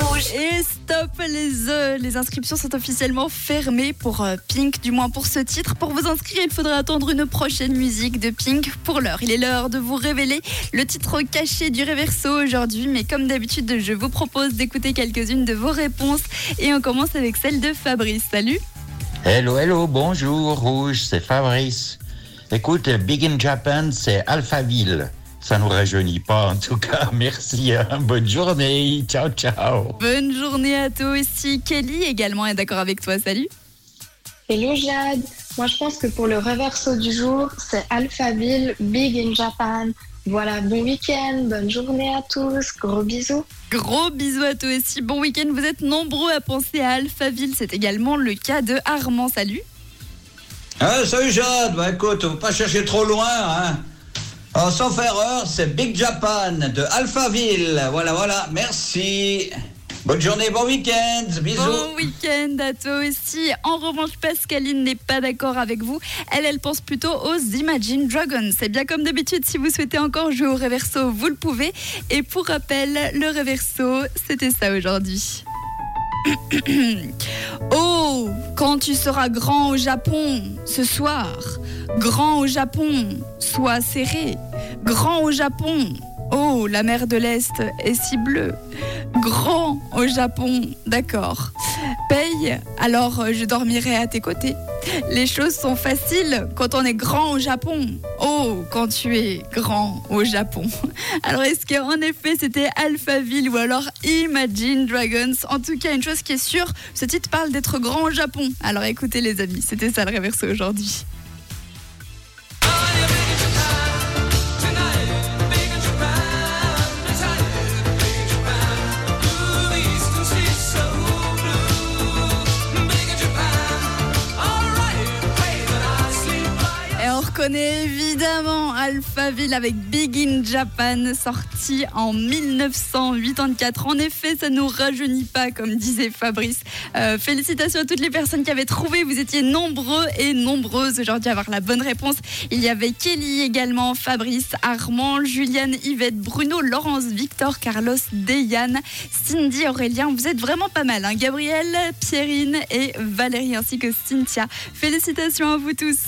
Rouge. Et stop, les, euh, les inscriptions sont officiellement fermées pour euh, Pink, du moins pour ce titre. Pour vous inscrire, il faudra attendre une prochaine musique de Pink. Pour l'heure, il est l'heure de vous révéler le titre caché du Réverso aujourd'hui. Mais comme d'habitude, je vous propose d'écouter quelques-unes de vos réponses. Et on commence avec celle de Fabrice. Salut Hello, hello, bonjour, Rouge, c'est Fabrice. Écoute, Big in Japan, c'est Alphaville. Ça nous rajeunit pas, en tout cas. Merci, hein. bonne journée. Ciao, ciao. Bonne journée à toi aussi. Kelly également est d'accord avec toi. Salut Hello Jade, moi je pense que pour le reverso du jour, c'est Alphaville, Big in Japan. Voilà, bon week-end, bonne journée à tous, gros bisous. Gros bisous à toi aussi. Bon week-end. Vous êtes nombreux à penser à Alphaville. C'est également le cas de Armand. Salut Ah, salut Jade, bah écoute, faut pas chercher trop loin, hein. Alors, sauf erreur, c'est Big Japan de Alphaville. Voilà, voilà, merci. Bonne journée, bon week-end, bisous. Bon week-end à toi aussi. En revanche, Pascaline n'est pas d'accord avec vous. Elle, elle pense plutôt aux Imagine Dragons. C'est bien comme d'habitude, si vous souhaitez encore jouer au Reverso, vous le pouvez. Et pour rappel, le Reverso, c'était ça aujourd'hui. oh, quand tu seras grand au Japon ce soir, grand au Japon, sois serré. Grand au Japon, oh, la mer de l'Est est si bleue. Grand au Japon, d'accord. Paye, alors euh, je dormirai à tes côtés. Les choses sont faciles quand on est grand au Japon. Oh, quand tu es grand au Japon. Alors est-ce qu'en effet c'était Alphaville ou alors Imagine Dragons? En tout cas, une chose qui est sûre, ce titre parle d'être grand au Japon. Alors écoutez les amis, c'était ça le réverso aujourd'hui. Reconnaît évidemment Alphaville avec Big in Japan, sorti en 1984. En effet, ça nous rajeunit pas, comme disait Fabrice. Euh, félicitations à toutes les personnes qui avaient trouvé. Vous étiez nombreux et nombreuses aujourd'hui à avoir la bonne réponse. Il y avait Kelly également, Fabrice, Armand, Juliane, Yvette, Bruno, Laurence, Victor, Carlos, Deyane, Cindy, Aurélien. Vous êtes vraiment pas mal. Hein Gabriel, Pierrine et Valérie ainsi que Cynthia. Félicitations à vous tous.